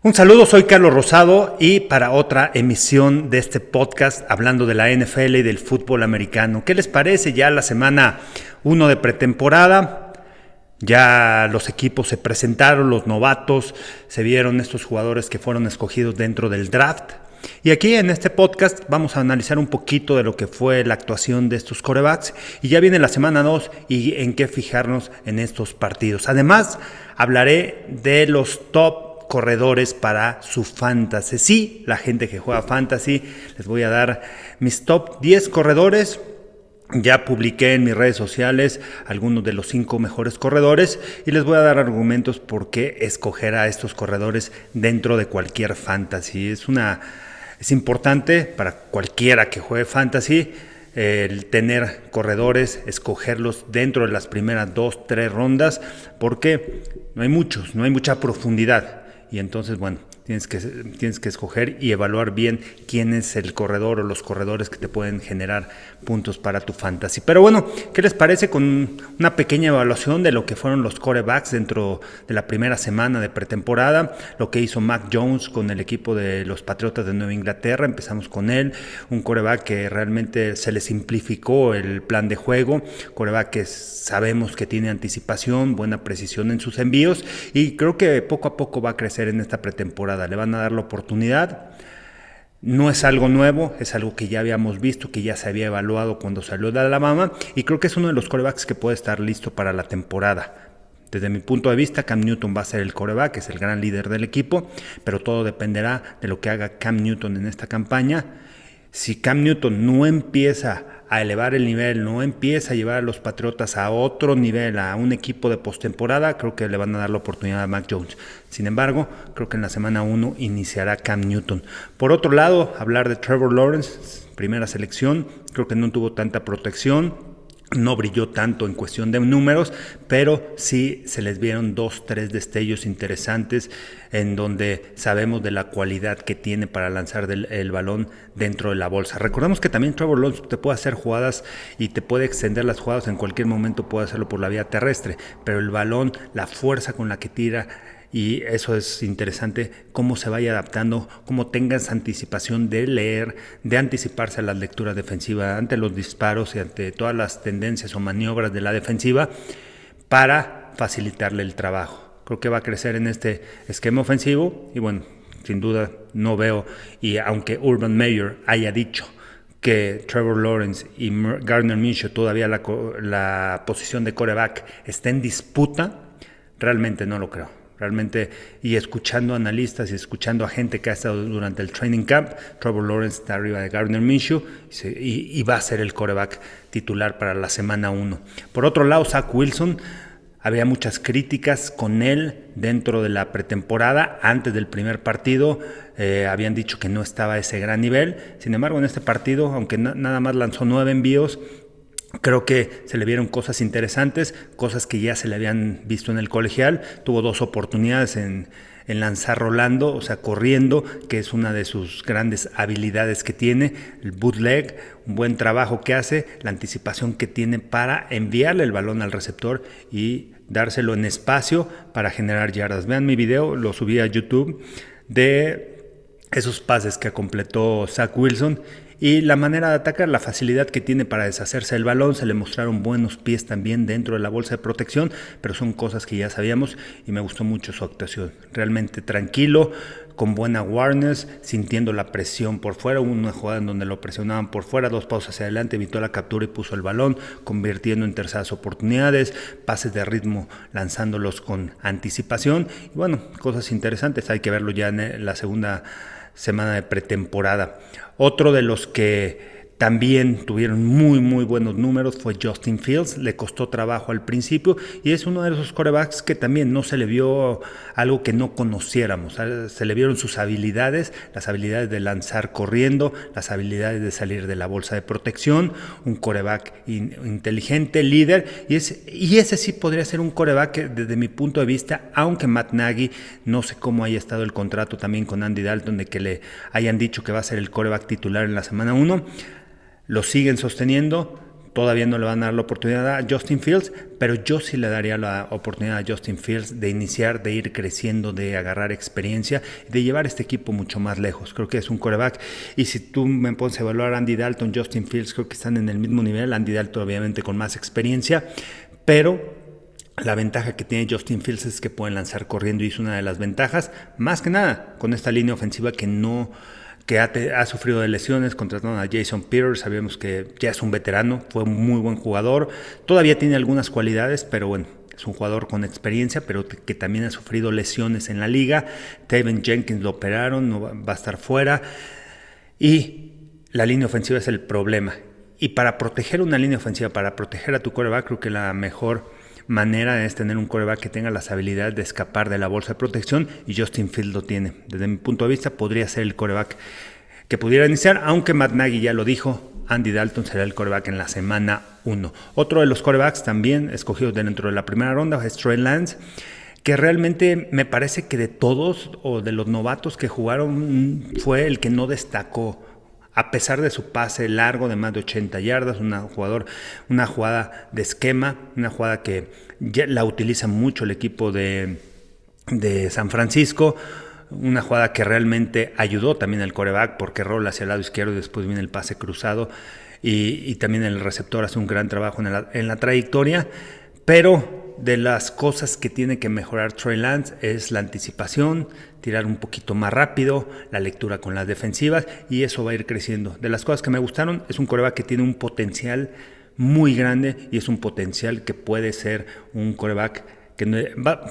Un saludo, soy Carlos Rosado y para otra emisión de este podcast hablando de la NFL y del fútbol americano. ¿Qué les parece ya la semana 1 de pretemporada? Ya los equipos se presentaron, los novatos, se vieron estos jugadores que fueron escogidos dentro del draft. Y aquí en este podcast vamos a analizar un poquito de lo que fue la actuación de estos corebacks y ya viene la semana 2 y en qué fijarnos en estos partidos. Además, hablaré de los top corredores para su fantasy. Sí, la gente que juega fantasy, les voy a dar mis top 10 corredores. Ya publiqué en mis redes sociales algunos de los cinco mejores corredores y les voy a dar argumentos por qué escoger a estos corredores dentro de cualquier fantasy. Es una es importante para cualquiera que juegue fantasy el tener corredores, escogerlos dentro de las primeras dos, tres rondas, porque no hay muchos, no hay mucha profundidad y entonces, bueno, Tienes que, tienes que escoger y evaluar bien quién es el corredor o los corredores que te pueden generar puntos para tu fantasy. Pero bueno, ¿qué les parece con una pequeña evaluación de lo que fueron los corebacks dentro de la primera semana de pretemporada? Lo que hizo Mac Jones con el equipo de los Patriotas de Nueva Inglaterra. Empezamos con él, un coreback que realmente se le simplificó el plan de juego, coreback que sabemos que tiene anticipación, buena precisión en sus envíos y creo que poco a poco va a crecer en esta pretemporada le van a dar la oportunidad. No es algo nuevo, es algo que ya habíamos visto, que ya se había evaluado cuando salió de Alabama y creo que es uno de los corebacks que puede estar listo para la temporada. Desde mi punto de vista, Cam Newton va a ser el coreback, es el gran líder del equipo, pero todo dependerá de lo que haga Cam Newton en esta campaña. Si Cam Newton no empieza a elevar el nivel, no empieza a llevar a los Patriotas a otro nivel, a un equipo de postemporada, creo que le van a dar la oportunidad a Mac Jones. Sin embargo, creo que en la semana 1 iniciará Cam Newton. Por otro lado, hablar de Trevor Lawrence, primera selección, creo que no tuvo tanta protección, no brilló tanto en cuestión de números, pero sí se les vieron dos, tres destellos interesantes en donde sabemos de la cualidad que tiene para lanzar el balón dentro de la bolsa. Recordemos que también Trevor Lawrence te puede hacer jugadas y te puede extender las jugadas en cualquier momento, puede hacerlo por la vía terrestre, pero el balón, la fuerza con la que tira, y eso es interesante, cómo se vaya adaptando, cómo tengas anticipación de leer, de anticiparse a las lecturas defensivas ante los disparos y ante todas las tendencias o maniobras de la defensiva para facilitarle el trabajo. Creo que va a crecer en este esquema ofensivo y bueno, sin duda no veo, y aunque Urban Meyer haya dicho que Trevor Lawrence y Gardner Minshew todavía la, la posición de coreback está en disputa, realmente no lo creo. Realmente, y escuchando analistas y escuchando a gente que ha estado durante el training camp, Trevor Lawrence está arriba de Gardner Minshew y, va a ser el coreback titular para la semana 1. Por otro lado, Zach Wilson, había muchas críticas con él dentro de la pretemporada, antes del primer partido, eh, habían dicho que no estaba a ese gran nivel, sin embargo en este partido, aunque nada más lanzó nueve envíos, Creo que se le vieron cosas interesantes, cosas que ya se le habían visto en el colegial. Tuvo dos oportunidades en, lanzar rolando, o sea, corriendo, que es una de sus grandes habilidades que tiene. El bootleg, un buen trabajo que hace, la anticipación que tiene para enviarle el balón al receptor y dárselo en espacio para generar yardas. Vean mi video, lo subí a YouTube, de esos pases que completó Zach Wilson y la manera de atacar, la facilidad que tiene para deshacerse del balón, se le mostraron buenos pies también dentro de la bolsa de protección, pero son cosas que ya sabíamos y me gustó mucho su actuación. Realmente tranquilo, con buena awareness, sintiendo la presión por fuera, una jugada en donde lo presionaban por fuera, dos pausas hacia adelante, evitó la captura y puso el balón, convirtiendo en terceras oportunidades, pases de ritmo lanzándolos con anticipación y bueno, cosas interesantes, hay que verlo ya en la segunda semana de pretemporada. Otro de los que también tuvieron muy, muy buenos números. Fue Justin Fields. Le costó trabajo al principio y es uno de esos corebacks que también no se le vio algo que no conociéramos. Se le vieron sus habilidades, las habilidades de lanzar corriendo, las habilidades de salir de la bolsa de protección. Un coreback inteligente, líder. Y, es, y ese sí podría ser un coreback desde mi punto de vista, aunque Matt Nagy, no sé cómo haya estado el contrato también con Andy Dalton de que le hayan dicho que va a ser el coreback titular en la semana 1 lo siguen sosteniendo, todavía no le van a dar la oportunidad a Justin Fields, pero yo sí le daría la oportunidad a Justin Fields de iniciar, de ir creciendo, de agarrar experiencia, de llevar este equipo mucho más lejos. Creo que es un coreback. Y si tú me pones a evaluar Andy Dalton, Justin Fields, creo que están en el mismo nivel. Andy Dalton obviamente con más experiencia, pero la ventaja que tiene Justin Fields es que pueden lanzar corriendo y es una de las ventajas, más que nada, con esta línea ofensiva que no que ha, sufrido de lesiones, contrataron a Jason Peters, sabemos que ya es un veterano, fue un muy buen jugador, todavía tiene algunas cualidades, pero bueno, es un jugador con experiencia, pero que también ha sufrido lesiones en la liga. Taven Jenkins lo operaron, no va a estar fuera. Y la línea ofensiva es el problema. Y para proteger una línea ofensiva, para proteger a tu coreback, creo que la mejor manera es tener un coreback que tenga las habilidades de escapar de la bolsa de protección y Justin Fields lo tiene. Desde mi punto de vista podría ser el coreback que pudiera iniciar, aunque Matt Nagy ya lo dijo, Andy Dalton será el coreback en la semana 1. Otro de los corebacks también escogidos dentro de la primera ronda es Trey Lance que realmente me parece que de todos o de los novatos que jugaron fue el que no destacó a pesar de su pase largo de más de 80 yardas, una, jugador, una jugada de esquema, una jugada que ya la utiliza mucho el equipo de, San Francisco, una jugada que realmente ayudó también al coreback porque rola hacia el lado izquierdo y después viene el pase cruzado y, también el receptor hace un gran trabajo en la, en la trayectoria, pero de las cosas que tiene que mejorar Trey Lance es la anticipación, tirar un poquito más rápido, la lectura con las defensivas y eso va a ir creciendo. De las cosas que me gustaron es un coreback que tiene un potencial muy grande y es un potencial que puede ser un coreback que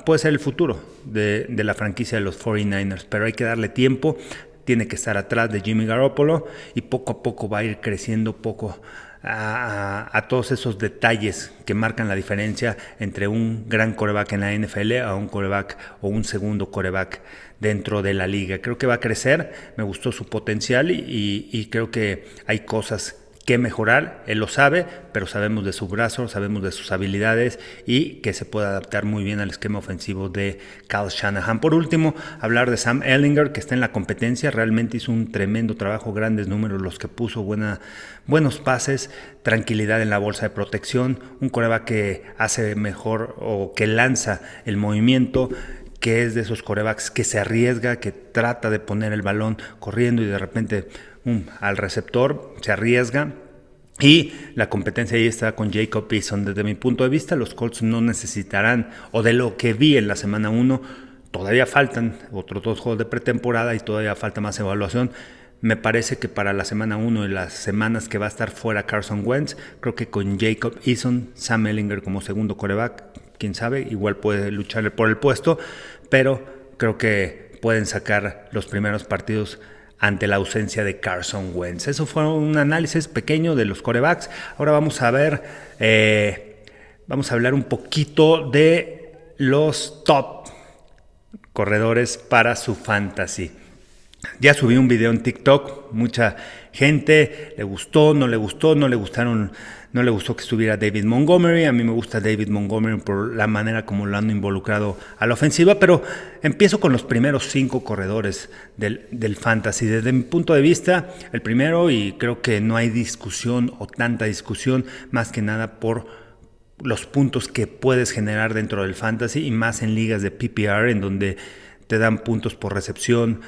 puede ser el futuro de, la franquicia de los 49ers, pero hay que darle tiempo, tiene que estar atrás de Jimmy Garoppolo y poco a poco va a ir creciendo poco a, todos esos detalles que marcan la diferencia entre un gran coreback en la NFL a un coreback o un segundo coreback dentro de la liga. Creo que va a crecer, me gustó su potencial y, creo que hay cosas que mejorar, él lo sabe, pero sabemos de su brazo, sabemos de sus habilidades y que se puede adaptar muy bien al esquema ofensivo de Kyle Shanahan. Por último, hablar de Sam Ellinger, que está en la competencia, realmente hizo un tremendo trabajo, grandes números los que puso, buenos pases, tranquilidad en la bolsa de protección, un coreback que hace mejor o que lanza el movimiento, que es de esos corebacks que se arriesga, que trata de poner el balón corriendo y de repente al receptor, se arriesga. Y la competencia ahí está con Jacob Eason. Desde mi punto de vista, los Colts no necesitarán, o de lo que vi en la semana 1, todavía faltan otros dos juegos de pretemporada y todavía falta más evaluación. Me parece que para la semana 1 y las semanas que va a estar fuera Carson Wentz, creo que con Jacob Eason, Sam Ellinger como segundo coreback, quién sabe, igual puede luchar por el puesto, pero creo que pueden sacar los primeros partidos ante la ausencia de Carson Wentz. Eso fue un análisis pequeño de los corebacks. Ahora vamos a ver, eh, vamos a hablar un poquito de los top corredores para su fantasy. Ya subí un video en TikTok, mucha gente le gustó, no le gustó, no le gustaron no le gustó que estuviera David Montgomery. A mí me gusta David Montgomery por la manera como lo han involucrado a la ofensiva, pero empiezo con los primeros cinco corredores del, del fantasy. Desde mi punto de vista, el primero, y creo que no hay discusión o tanta discusión, más que nada por los puntos que puedes generar dentro del fantasy y más en ligas de PPR en donde te dan puntos por recepción,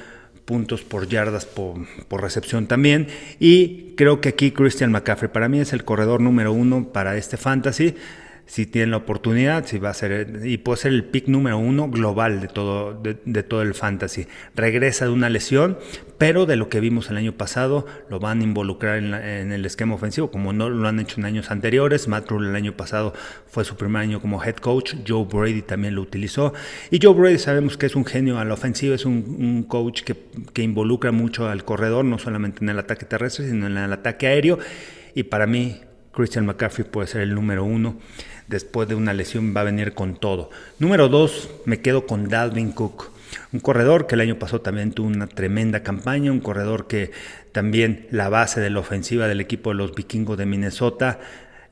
puntos por yardas por, recepción también. Y creo que aquí Christian McCaffrey para mí es el corredor número uno para este fantasy si tiene la oportunidad, si va a ser, y puede ser el pick número uno global de todo, de, todo el fantasy. Regresa de una lesión, pero de lo que vimos el año pasado, lo van a involucrar en, el esquema ofensivo, como no lo han hecho en años anteriores. Matt Rule el año pasado fue su primer año como head coach, Joe Brady también lo utilizó. Y Joe Brady sabemos que es un genio a la ofensiva, es un, coach que, que involucra mucho al corredor, no solamente en el ataque terrestre, sino en el ataque aéreo. Y para mí, Christian McCaffrey puede ser el número uno después de una lesión va a venir con todo. Número dos, me quedo con Dalvin Cook. Un corredor que el año pasado también tuvo una tremenda campaña, un corredor que también la base de la ofensiva del equipo de los vikingos de Minnesota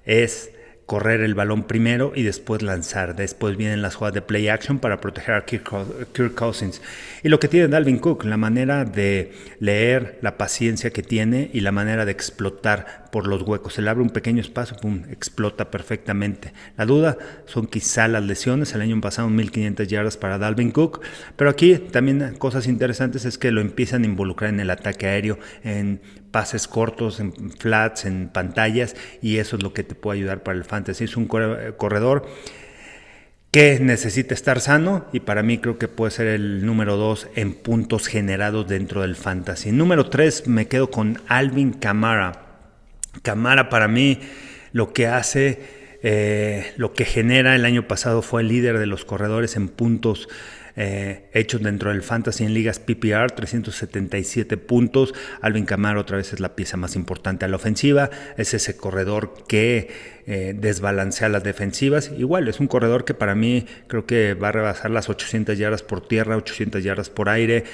es correr el balón primero y después lanzar. Después vienen las jugadas de play action para proteger a Kirk, Cousins. Y lo que tiene Dalvin Cook, la manera de leer, la paciencia que tiene y la manera de explotar por los huecos. Se le abre un pequeño espacio, pum, explota perfectamente. La duda son quizá las lesiones. El año pasado 1500 yardas para Dalvin Cook, pero aquí también cosas interesantes es que lo empiezan a involucrar en el ataque aéreo, en pases cortos, en flats, en pantallas, y eso es lo que te puede ayudar para el fantasy. Es un corredor que necesita estar sano y para mí creo que puede ser el número dos en puntos generados dentro del fantasy. Número tres me quedo con Alvin Camara. Camara para mí lo que hace, eh, lo que genera el año pasado fue el líder de los corredores en puntos eh, hechos dentro del Fantasy en ligas PPR, 377 puntos. Alvin Camara otra vez es la pieza más importante a la ofensiva, es ese corredor que eh, desbalancea las defensivas. Igual, es un corredor que para mí creo que va a rebasar las 800 yardas por tierra, 800 yardas por aire,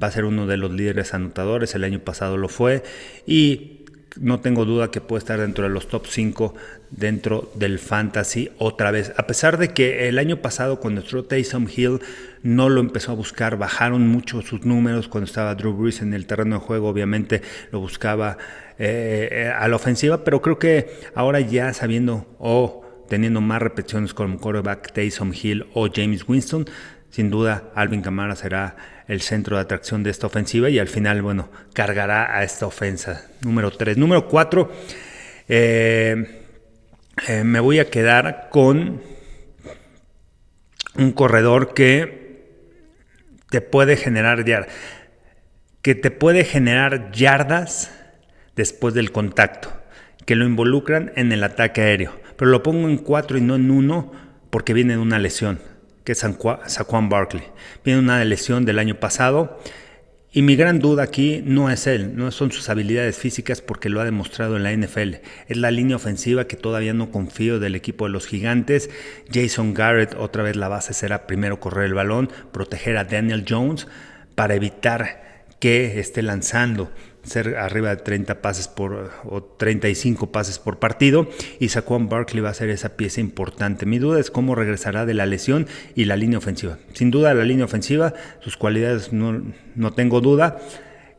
va a ser uno de los líderes anotadores, el año pasado lo fue y no tengo duda que puede estar dentro de los top 5 dentro del fantasy otra vez. A pesar de que el año pasado cuando entró Taysom Hill no lo empezó a buscar, bajaron mucho sus números cuando estaba Drew Brees en el terreno de juego, obviamente lo buscaba eh, a la ofensiva, pero creo que ahora ya sabiendo o teniendo más repeticiones como quarterback Taysom Hill o James Winston, sin duda, Alvin Kamara será el centro de atracción de esta ofensiva y al final, bueno, cargará a esta ofensa. Número 3. Número 4, eh, eh, me voy a quedar con un corredor que te puede generar yardas, que te puede generar yardas después del contacto, que lo involucran en el ataque aéreo. Pero lo pongo en 4 y no en 1 porque viene de una lesión que es Saquon Barkley. Viene una lesión del año pasado y mi gran duda aquí no es él, no son sus habilidades físicas porque lo ha demostrado en la NFL. Es la línea ofensiva que todavía no confío del equipo de los gigantes. Jason Garrett, otra vez la base será primero correr el balón, proteger a Daniel Jones para evitar que esté lanzando ser arriba de 30 pases por o 35 pases por partido y Saquon Barkley va a ser esa pieza importante. Mi duda es cómo regresará de la lesión y la línea ofensiva. Sin duda la línea ofensiva, sus cualidades no, no tengo duda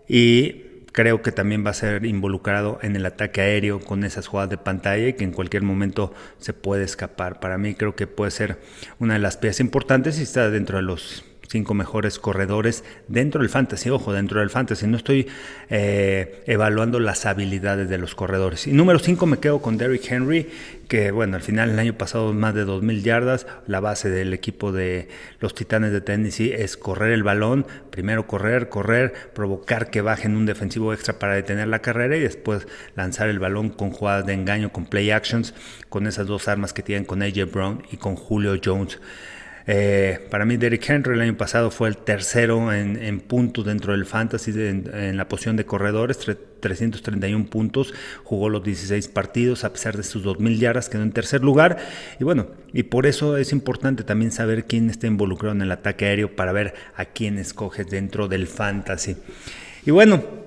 y creo que también va a ser involucrado en el ataque aéreo con esas jugadas de pantalla y que en cualquier momento se puede escapar. Para mí creo que puede ser una de las piezas importantes y está dentro de los cinco mejores corredores dentro del fantasy. Ojo, dentro del fantasy. No estoy eh, evaluando las habilidades de los corredores. Y número cinco me quedo con Derrick Henry, que bueno, al final el año pasado más de 2.000 yardas. La base del equipo de los Titanes de Tennessee es correr el balón. Primero correr, correr, provocar que bajen un defensivo extra para detener la carrera y después lanzar el balón con jugadas de engaño, con play actions, con esas dos armas que tienen con AJ Brown y con Julio Jones. Eh, para mí, Derrick Henry el año pasado fue el tercero en, puntos dentro del fantasy en, la posición de corredores, 331 puntos, jugó los 16 partidos a pesar de sus 2.000 yardas, quedó en tercer lugar. Y bueno, y por eso es importante también saber quién está involucrado en el ataque aéreo para ver a quién escoges dentro del fantasy. Y bueno,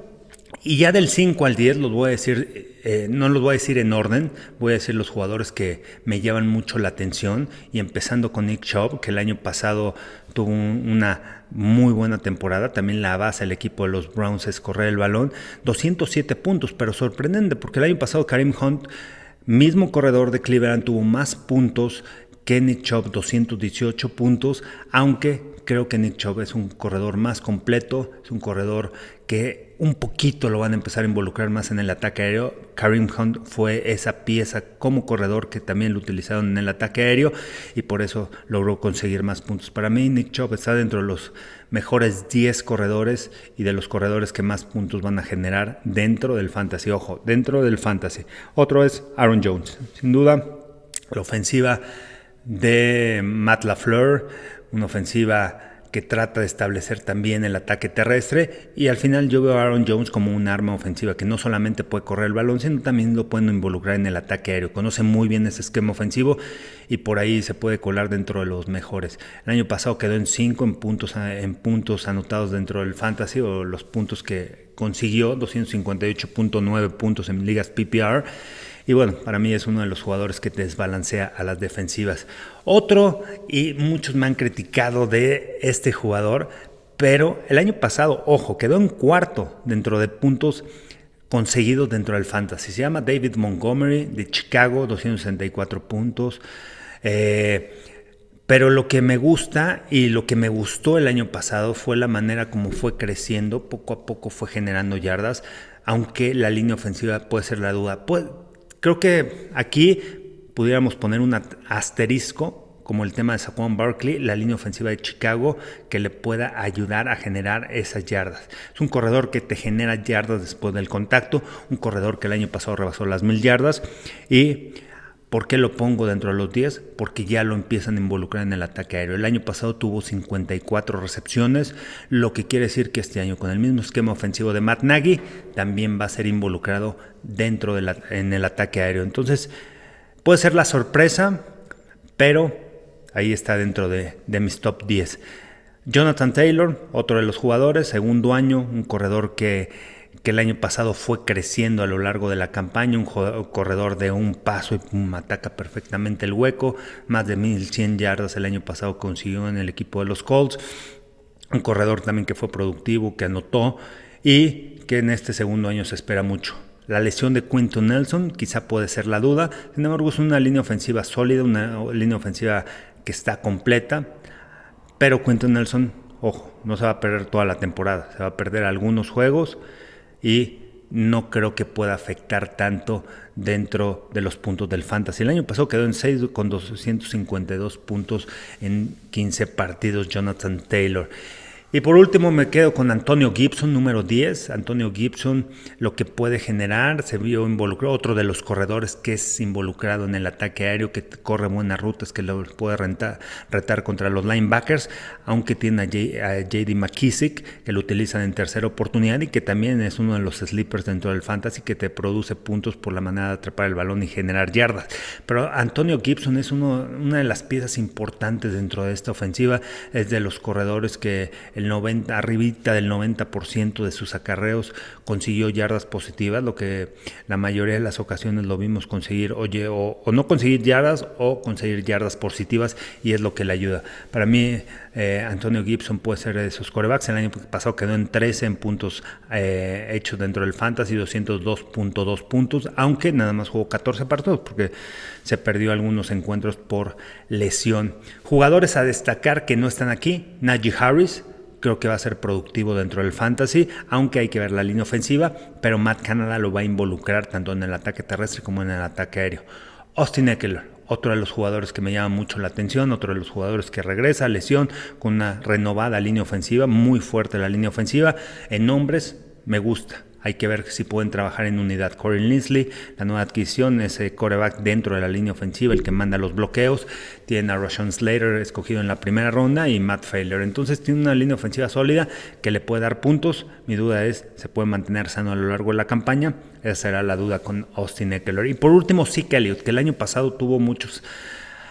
y ya del 5 al 10 los voy a decir, eh, no los voy a decir en orden, voy a decir los jugadores que me llevan mucho la atención y empezando con Nick Chubb, que el año pasado tuvo una muy buena temporada, también la base del equipo de los Browns es correr el balón, 207 puntos, pero sorprendente porque el año pasado Karim Hunt, mismo corredor de Cleveland, tuvo más puntos que Nick Chubb, 218 puntos, aunque creo que Nick Chubb es un corredor más completo, es un corredor que un poquito lo van a empezar a involucrar más en el ataque aéreo. Karim Hunt fue esa pieza como corredor que también lo utilizaron en el ataque aéreo y por eso logró conseguir más puntos. Para mí Nick Chubb está dentro de los mejores 10 corredores y de los corredores que más puntos van a generar dentro del fantasy. Ojo, dentro del fantasy. Otro es Aaron Jones. Sin duda, la ofensiva de Matt LaFleur, una ofensiva que trata de establecer también el ataque terrestre y al final yo veo a Aaron Jones como un arma ofensiva que no solamente puede correr el balón, sino también lo puede involucrar en el ataque aéreo. Conoce muy bien ese esquema ofensivo y por ahí se puede colar dentro de los mejores. El año pasado quedó en 5 en puntos, en puntos anotados dentro del fantasy o los puntos que consiguió, 258.9 puntos en ligas PPR y bueno, para mí es uno de los jugadores que desbalancea a las defensivas. Otro, y muchos me han criticado de este jugador, pero el año pasado, ojo, quedó en cuarto dentro de puntos conseguido dentro del fantasy. Se llama David Montgomery de Chicago, 264 puntos. Eh, pero lo que me gusta y lo que me gustó el año pasado fue la manera como fue creciendo, poco a poco fue generando yardas, aunque la línea ofensiva puede ser la duda. Creo que aquí pudiéramos poner un asterisco como el tema de Saquon Barkley, la línea ofensiva de Chicago, que le pueda ayudar a generar esas yardas. Es un corredor que te genera yardas después del contacto, un corredor que el año pasado rebasó las mil yardas y ¿Por qué lo pongo dentro de los 10? Porque ya lo empiezan a involucrar en el ataque aéreo. El año pasado tuvo 54 recepciones, lo que quiere decir que este año con el mismo esquema ofensivo de Matt Nagy también va a ser involucrado dentro de en el ataque aéreo. Entonces puede ser la sorpresa, pero ahí está dentro de, de mis top 10. Jonathan Taylor, otro de los jugadores, segundo año, un corredor que que el año pasado fue creciendo a lo largo de la campaña, un corredor de un paso y ataca perfectamente el hueco, más de 1100 yardas el año pasado consiguió en el equipo de los Colts, un corredor también que fue productivo, que anotó y que en este segundo año se espera mucho. La lesión de Quinton Nelson quizá puede ser la duda, sin embargo es una línea ofensiva sólida, una línea ofensiva que está completa, pero Quinton Nelson, ojo, no se va a perder toda la temporada, se va a perder algunos juegos y no creo que pueda afectar tanto dentro de los puntos del fantasy. El año pasado quedó en 6 con 252 puntos en 15 partidos Jonathan Taylor. Y por último me quedo con Antonio Gibson, número 10. Antonio Gibson, lo que puede generar, se vio involucrado, otro de los corredores que es involucrado en el ataque aéreo, que corre buenas rutas, que lo puede retar contra los linebackers, aunque tiene a, JD McKissick, que lo utilizan en tercera oportunidad y que también es uno de los sleepers dentro del fantasy, que te produce puntos por la manera de atrapar el balón y generar yardas. Pero Antonio Gibson es uno, una de las piezas importantes dentro de esta ofensiva, es de los corredores que el 90, arribita del 90% de sus acarreos consiguió yardas positivas, lo que la mayoría de las ocasiones lo vimos conseguir, oye, o, no conseguir yardas o conseguir yardas positivas y es lo que le ayuda. Para mí, eh, Antonio Gibson puede ser de esos corebacks. El año pasado quedó en 13 en puntos eh, hechos dentro del Fantasy, 202.2 puntos, aunque nada más jugó 14 partidos porque se perdió algunos encuentros por lesión. Jugadores a destacar que no están aquí, Najee Harris, creo que va a ser productivo dentro del fantasy, aunque hay que ver la línea ofensiva, pero Matt Canada lo va a involucrar tanto en el ataque terrestre como en el ataque aéreo. Austin Eckler, otro de los jugadores que me llama mucho la atención, otro de los jugadores que regresa, lesión, con una renovada línea ofensiva, muy fuerte la línea ofensiva. En nombres, me gusta. Hay que ver si pueden trabajar en unidad. Corey Linsley, la nueva adquisición, ese coreback dentro de la línea ofensiva, el que manda los bloqueos. Tiene a Rashawn Slater escogido en la primera ronda y Matt Failer. Entonces tiene una línea ofensiva sólida que le puede dar puntos. Mi duda es, ¿se puede mantener sano a lo largo de la campaña? Esa será la duda con Austin Eckler. Y por último, Zeke Elliott, que el año pasado tuvo muchos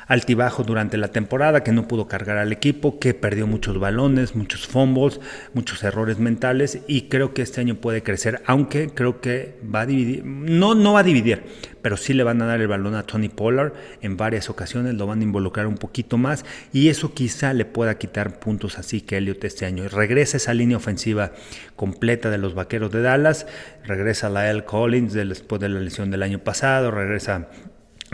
altibajo durante la temporada, que no pudo cargar al equipo, que perdió muchos balones, muchos fumbles, muchos errores mentales y creo que este año puede crecer, aunque creo que va a dividir, no, no va a dividir, pero sí le van a dar el balón a Tony Pollard en varias ocasiones, lo van a involucrar un poquito más y eso quizá le pueda quitar puntos así que Elliot este año. Regresa esa línea ofensiva completa de los Vaqueros de Dallas, regresa Lael Collins después de la lesión del año pasado, regresa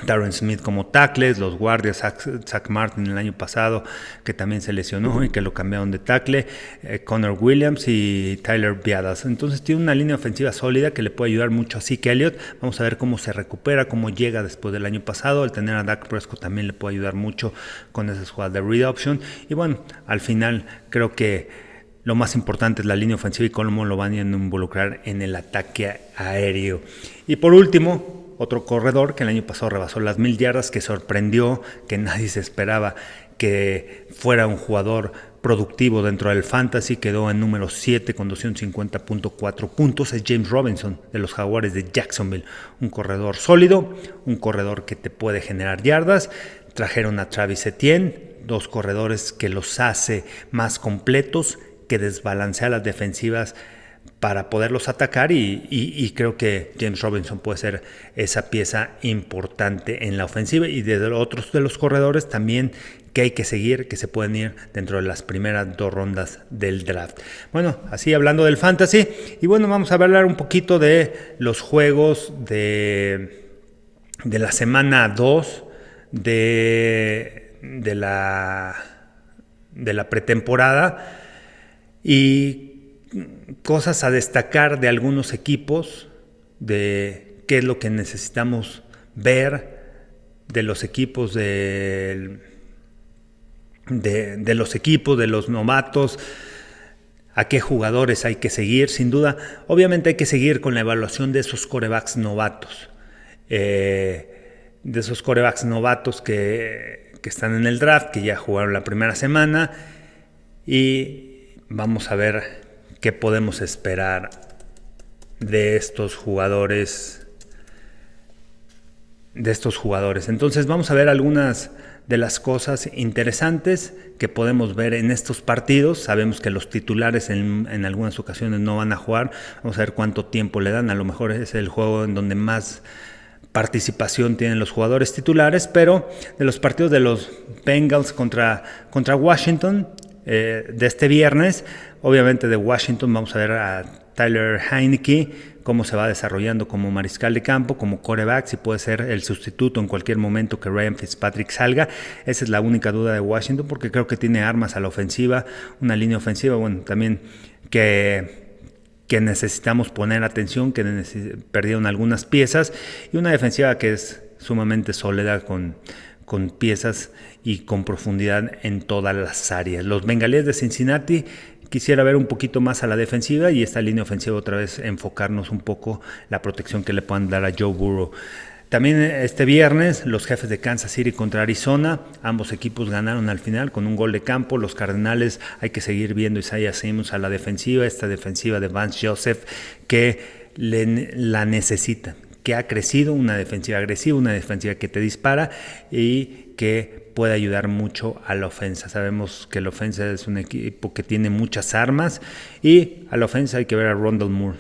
Darren Smith como tackles, los guardias, Zach, Martin el año pasado, que también se lesionó y que lo cambiaron de tackle, eh, Connor Williams y Tyler Biadas. Entonces tiene una línea ofensiva sólida que le puede ayudar mucho a Zeke Elliott. Vamos a ver cómo se recupera, cómo llega después del año pasado. El tener a Dak Prescott también le puede ayudar mucho con esas jugadas de read option. Y bueno, al final creo que lo más importante es la línea ofensiva y cómo lo van a involucrar en el ataque aéreo. Y por último, otro corredor que el año pasado rebasó las mil yardas, que sorprendió, que nadie se esperaba que fuera un jugador productivo dentro del fantasy, quedó en número 7 con 250.4 puntos, es James Robinson de los Jaguares de Jacksonville, un corredor sólido, un corredor que te puede generar yardas, trajeron a Travis Etienne, dos corredores que los hace más completos, que desbalancea las defensivas para poderlos atacar y, creo que James Robinson puede ser esa pieza importante en la ofensiva y de otros de los corredores también que hay que seguir, que se pueden ir dentro de las primeras dos rondas del draft. Bueno, así hablando del fantasy y bueno, vamos a hablar un poquito de los juegos de, de la semana 2 de, de, la, de la pretemporada y cosas a destacar de algunos equipos, de qué es lo que necesitamos ver de los equipos de, de, los equipos, de los novatos, a qué jugadores hay que seguir. Sin duda, obviamente hay que seguir con la evaluación de esos corebacks novatos. Eh, de esos corebacks novatos que, que están en el draft, que ya jugaron la primera semana. Y vamos a ver qué podemos esperar de estos jugadores de estos jugadores. Entonces vamos a ver algunas de las cosas interesantes que podemos ver en estos partidos. Sabemos que los titulares en, algunas ocasiones no van a jugar. Vamos a ver cuánto tiempo le dan. A lo mejor es el juego en donde más participación tienen los jugadores titulares, pero de los partidos de los Bengals contra, contra Washington eh, de este viernes, Obviamente de Washington vamos a ver a Tyler Heineke, cómo se va desarrollando como mariscal de campo, como coreback, si puede ser el sustituto en cualquier momento que Ryan Fitzpatrick salga. Esa es la única duda de Washington porque creo que tiene armas a la ofensiva, una línea ofensiva, bueno, también que que necesitamos poner atención, que perdieron algunas piezas, y una defensiva que es sumamente sólida con, con piezas y con profundidad en todas las áreas. Los bengalíes de Cincinnati quisiera ver un poquito más a la defensiva y esta línea ofensiva otra vez enfocarnos un poco la protección que le puedan dar a Joe Burrow. También este viernes los jefes de Kansas City contra Arizona, ambos equipos ganaron al final con un gol de campo. Los Cardenales hay que seguir viendo Isaiah Simmons a la defensiva, esta defensiva de Vance Joseph que la necesita, que ha crecido, una defensiva agresiva, una defensiva que te dispara y que puede ayudar mucho a la ofensa. Sabemos que la ofensa es un equipo que tiene muchas armas y a la ofensa hay que ver a Rondell Moore.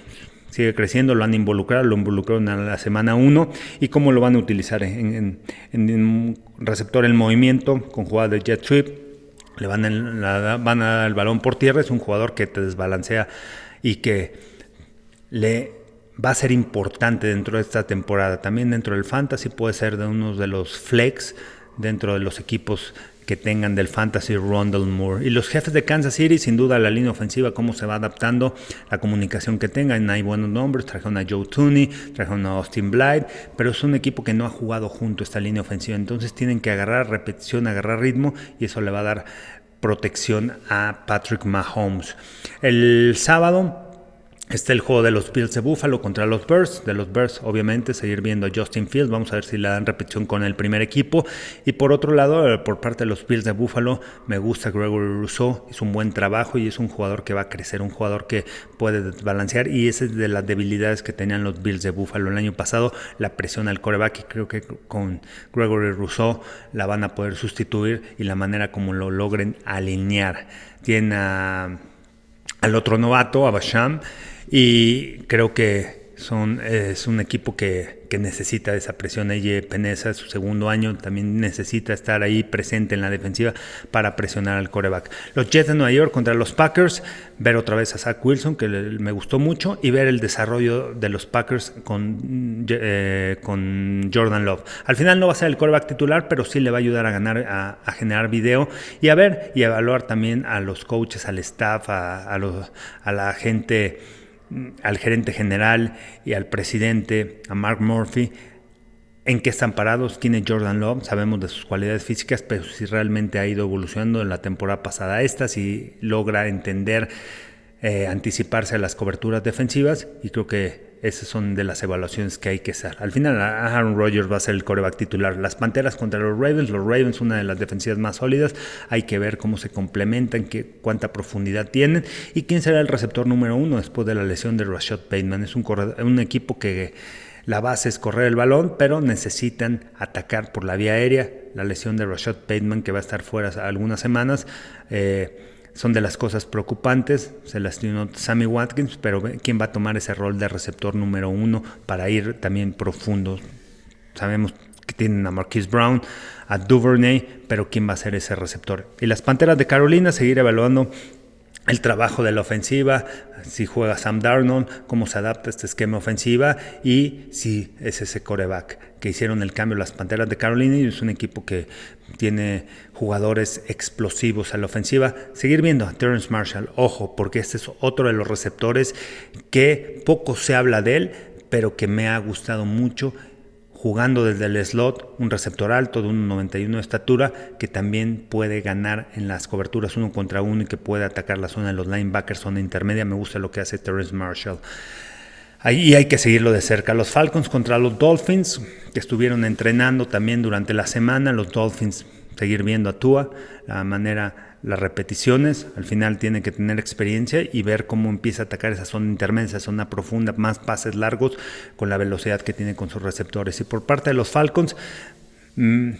Sigue creciendo, lo han involucrado, lo involucraron en la semana 1 y cómo lo van a utilizar en, un receptor en movimiento con jugada de jet sweep. Le van a, van a dar el balón por tierra, es un jugador que te desbalancea y que le va a ser importante dentro de esta temporada. También dentro del fantasy puede ser de uno de los flex dentro de los equipos que tengan del Fantasy Rondell Moore. Y los jefes de Kansas City, sin duda, la línea ofensiva, cómo se va adaptando, la comunicación que tengan. Hay buenos nombres, trajeron a Joe Tooney, trajeron a Austin Blythe, pero es un equipo que no ha jugado junto esta línea ofensiva. Entonces tienen que agarrar repetición, agarrar ritmo y eso le va a dar protección a Patrick Mahomes. El sábado Está el juego de los Bills de Buffalo contra los Bears. De los Bears, obviamente, seguir viendo a Justin Fields. Vamos a ver si le dan repetición con el primer equipo. Y por otro lado, eh, por parte de los Bills de Buffalo, me gusta Gregory Rousseau. Hizo un buen trabajo y es un jugador que va a crecer, un jugador que puede balancear. Y esa es de las debilidades que tenían los Bills de Buffalo el año pasado, la presión al coreback. Y creo que con Gregory Rousseau la van a poder sustituir y la manera como lo logren alinear. Tiene al otro novato, a Basham y creo que son, es un equipo que, que necesita esa presión. Ella Peneza, su segundo año, también necesita estar ahí presente en la defensiva para presionar al coreback. Los Jets de Nueva York contra los Packers, ver otra vez a Zach Wilson, que me gustó mucho, y ver el desarrollo de los Packers con, eh, con Jordan Love. Al final no va a ser el coreback titular, pero sí le va a ayudar a ganar, a, generar video y a ver y evaluar también a los coaches, al staff, a, los, a la gente al gerente general y al presidente, a Mark Murphy, en qué están parados, quién es Jordan Love, sabemos de sus cualidades físicas, pero si realmente ha ido evolucionando en la temporada pasada esta, si logra entender, eh, anticiparse a las coberturas defensivas y creo que esas son de las evaluaciones que hay que hacer. Al final, Aaron Rodgers va a ser el coreback titular. Las Panteras contra los Ravens. Los Ravens, una de las defensivas más sólidas. Hay que ver cómo se complementan, qué, cuánta profundidad tienen. Y quién será el receptor número uno después de la lesión de Rashad Bateman. Es un, un equipo que la base es correr el balón, pero necesitan atacar por la vía aérea. La lesión de Rashad Bateman, que va a estar fuera algunas semanas. Eh, son de las cosas preocupantes. Se lastimó Sammy Watkins, pero ¿quién va a tomar ese rol de receptor número uno para ir también profundo? Sabemos que tienen a Marquise Brown, a Duvernay, pero ¿quién va a ser ese receptor? Y las Panteras de Carolina, seguir evaluando el trabajo de la ofensiva, si juega Sam Darnold, cómo se adapta este esquema ofensiva y si es ese coreback que hicieron el cambio las Panteras de Carolina y es un equipo que tiene jugadores explosivos a la ofensiva. Seguir viendo a Terrence Marshall, ojo, porque este es otro de los receptores que poco se habla de él, pero que me ha gustado mucho jugando desde el slot, un receptor alto de 1,91 de estatura, que también puede ganar en las coberturas uno contra uno y que puede atacar la zona de los linebackers, zona intermedia. Me gusta lo que hace Terrence Marshall. Ahí hay que seguirlo de cerca. Los Falcons contra los Dolphins, que estuvieron entrenando también durante la semana. Los Dolphins, seguir viendo a Tua, la manera las repeticiones, al final tiene que tener experiencia y ver cómo empieza a atacar esa zona intermedia, esa zona profunda, más pases largos con la velocidad que tiene con sus receptores. Y por parte de los Falcons, mm,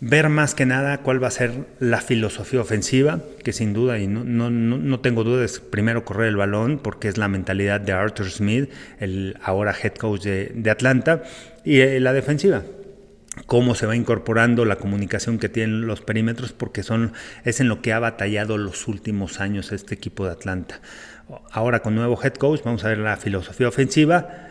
ver más que nada cuál va a ser la filosofía ofensiva, que sin duda, y no, no, no, tengo dudas, primero correr el balón, porque es la mentalidad de Arthur Smith, el ahora head coach de, de Atlanta, y eh, la defensiva cómo se va incorporando la comunicación que tienen los perímetros, porque son, es en lo que ha batallado los últimos años este equipo de Atlanta. Ahora con nuevo head coach vamos a ver la filosofía ofensiva,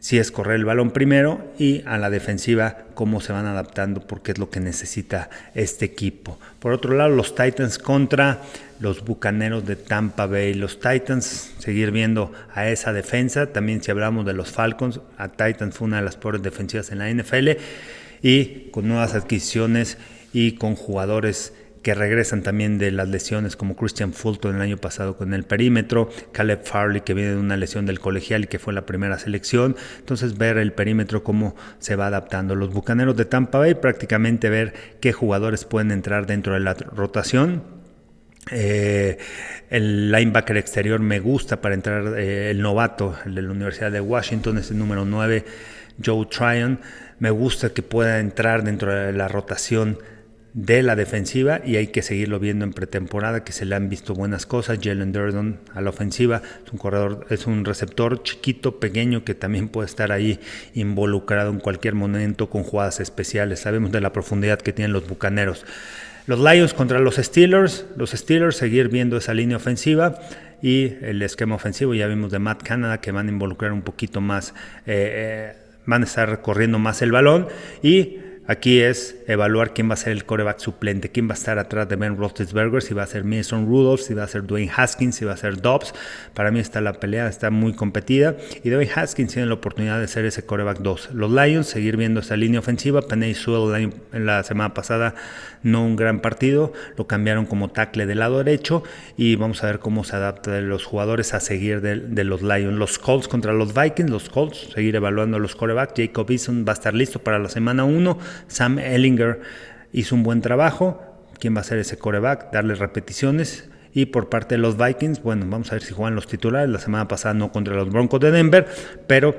si es correr el balón primero y a la defensiva cómo se van adaptando porque es lo que necesita este equipo. Por otro lado, los Titans contra los Bucaneros de Tampa Bay. Los Titans, seguir viendo a esa defensa. También si hablamos de los Falcons, a Titans fue una de las peores defensivas en la NFL y con nuevas adquisiciones y con jugadores que regresan también de las lesiones como Christian Fulton el año pasado con el perímetro, Caleb Farley que viene de una lesión del colegial y que fue la primera selección, entonces ver el perímetro cómo se va adaptando. Los Bucaneros de Tampa Bay prácticamente ver qué jugadores pueden entrar dentro de la rotación. Eh, el linebacker exterior me gusta para entrar eh, el novato, el de la Universidad de Washington, es el número 9, Joe Tryon. Me gusta que pueda entrar dentro de la rotación de la defensiva y hay que seguirlo viendo en pretemporada que se le han visto buenas cosas. Jalen Durden a la ofensiva es un corredor es un receptor chiquito pequeño que también puede estar ahí involucrado en cualquier momento con jugadas especiales. Sabemos de la profundidad que tienen los bucaneros. Los Lions contra los Steelers. Los Steelers seguir viendo esa línea ofensiva y el esquema ofensivo. Ya vimos de Matt Canada que van a involucrar un poquito más eh, eh, van a estar corriendo más el balón y Aquí es evaluar quién va a ser el coreback suplente, quién va a estar atrás de Ben Roethlisberger, si va a ser Mason Rudolph, si va a ser Dwayne Haskins, si va a ser Dobbs. Para mí está la pelea, está muy competida y Dwayne Haskins tiene la oportunidad de ser ese coreback 2. Los Lions, seguir viendo esa línea ofensiva. Penny Sewell la semana pasada no un gran partido, lo cambiaron como tackle del lado derecho y vamos a ver cómo se adapta de los jugadores a seguir de, los Lions. Los Colts contra los Vikings, los Colts, seguir evaluando los corebacks. Jacob Eason va a estar listo para la semana 1. Sam Ellinger hizo un buen trabajo. ¿Quién va a ser ese coreback? Darle repeticiones. Y por parte de los Vikings, bueno, vamos a ver si juegan los titulares. La semana pasada no contra los Broncos de Denver, pero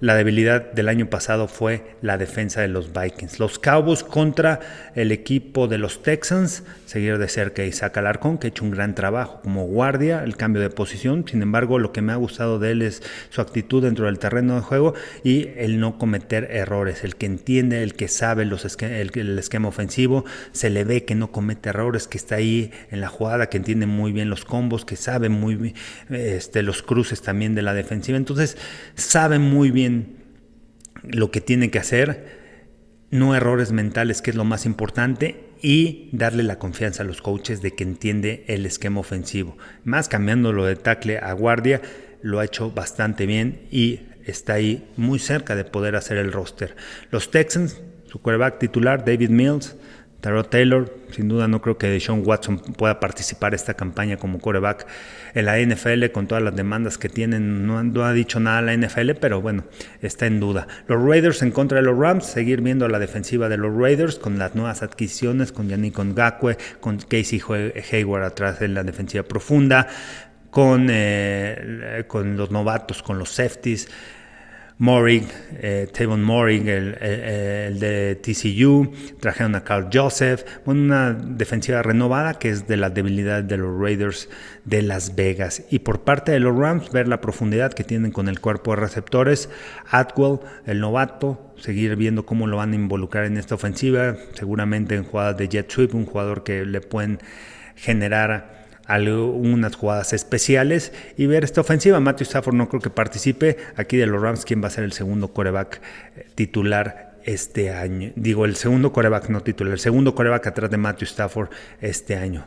la debilidad del año pasado fue la defensa de los Vikings. Los Cowboys contra el equipo de los Texans, seguir de cerca Isaac Alarcón, que ha hecho un gran trabajo como guardia, el cambio de posición. Sin embargo, lo que me ha gustado de él es su actitud dentro del terreno de juego y el no cometer errores. El que entiende, el que sabe los el, esquema ofensivo, se le ve que no comete errores, que está ahí en la jugada, que entiende muy bien los combos, que sabe muy bien este, los cruces también de la defensiva. Entonces, sabe muy bien lo que tiene que hacer, no errores mentales, que es lo más importante, y darle la confianza a los coaches de que entiende el esquema ofensivo. Más cambiándolo de tackle a guardia, lo ha hecho bastante bien y está ahí muy cerca de poder hacer el roster. Los Texans, su quarterback titular, David Mills, Tarot Taylor, sin duda no creo que Sean Watson pueda participar esta campaña como coreback en la NFL con todas las demandas que tienen. No, ha dicho nada la NFL, pero bueno, está en duda. Los Raiders en contra de los Rams, seguir viendo la defensiva de los Raiders con las nuevas adquisiciones, con Yannick Ngakwe, con Casey Hayward atrás en la defensiva profunda, con, eh, con los novatos, con los safeties Morig, eh, Tavon Morig, el, de TCU, trajeron a Carl Joseph, una defensiva renovada que es de la debilidad de los Raiders de Las Vegas. Y por parte de los Rams, ver la profundidad que tienen con el cuerpo de receptores, Atwell, el novato, seguir viendo cómo lo van a involucrar en esta ofensiva, seguramente en jugadas de jet sweep, un jugador que le pueden generar algunas jugadas especiales y ver esta ofensiva. Matthew Stafford no creo que participe. Aquí de los Rams, ¿quién va a ser el segundo coreback eh, titular este año? Digo, el segundo coreback no titular, el segundo coreback atrás de Matthew Stafford este año.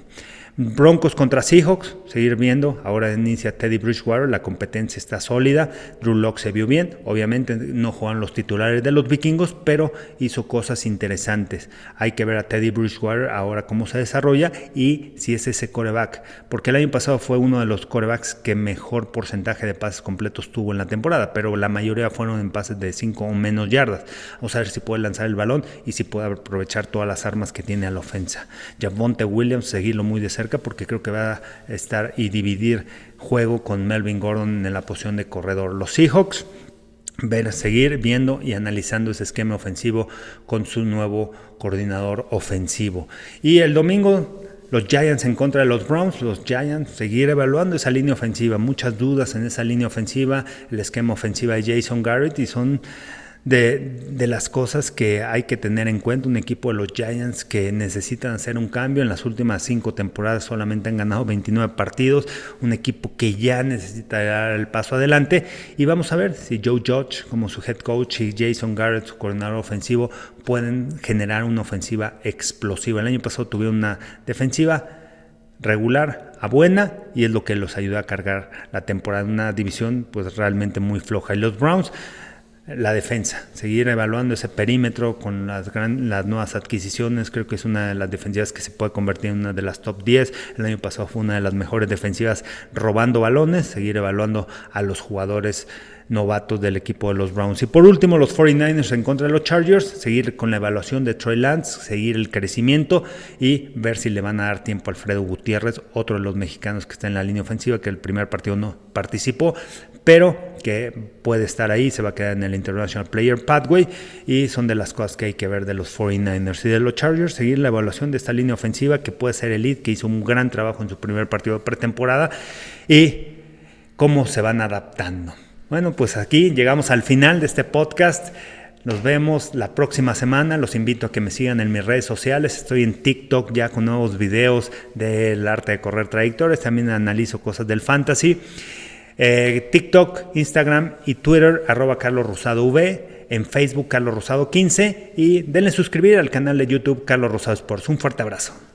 Broncos contra Seahawks, seguir viendo. Ahora inicia Teddy Bridgewater, la competencia está sólida. Drew Locke se vio bien. Obviamente no juegan los titulares de los vikingos, pero hizo cosas interesantes. Hay que ver a Teddy Bridgewater ahora cómo se desarrolla y si es ese coreback. Porque el año pasado fue uno de los corebacks que mejor porcentaje de pases completos tuvo en la temporada, pero la mayoría fueron en pases de 5 o menos yardas. Vamos a ver si puede lanzar el balón y si puede aprovechar todas las armas que tiene a la ofensa. Javonte Williams, seguirlo muy de cerca porque creo que va a estar y dividir juego con Melvin Gordon en la posición de corredor. Los Seahawks ver, seguir viendo y analizando ese esquema ofensivo con su nuevo coordinador ofensivo. Y el domingo los Giants en contra de los Browns, los Giants seguir evaluando esa línea ofensiva, muchas dudas en esa línea ofensiva, el esquema ofensiva de Jason Garrett y son de, las cosas que hay que tener en cuenta. Un equipo de los Giants que necesitan hacer un cambio. En las últimas cinco temporadas solamente han ganado 29 partidos. Un equipo que ya necesita dar el paso adelante. Y vamos a ver si Joe Judge, como su head coach, y Jason Garrett, su coordinador ofensivo, pueden generar una ofensiva explosiva. El año pasado tuvieron una defensiva regular a buena y es lo que los ayuda a cargar la temporada. Una división pues realmente muy floja. Y los Browns la defensa, seguir evaluando ese perímetro con las, las nuevas adquisiciones, creo que es una de las defensivas que se puede convertir en una de las top 10, el año pasado fue una de las mejores defensivas robando balones, seguir evaluando a los jugadores novatos del equipo de los Browns. Y por último, los 49ers en contra de los Chargers, seguir con la evaluación de Troy Lance, seguir el crecimiento y ver si le van a dar tiempo a Alfredo Gutiérrez, otro de los mexicanos que está en la línea ofensiva, que el primer partido no participó, pero que puede estar ahí, se va a quedar en el International Player Pathway y son de las cosas que hay que ver de los 49ers y de los Chargers, seguir la evaluación de esta línea ofensiva que puede ser elite, que hizo un gran trabajo en su primer partido de pretemporada y cómo se van adaptando. Bueno, pues aquí llegamos al final de este podcast. Nos vemos la próxima semana. Los invito a que me sigan en mis redes sociales. Estoy en TikTok ya con nuevos videos del arte de correr trayectorias. También analizo cosas del fantasy. Eh, TikTok, Instagram y Twitter, arroba Carlos Rosado V. En Facebook, Carlos Rosado 15. Y denle suscribir al canal de YouTube Carlos Rosado Sports. Un fuerte abrazo.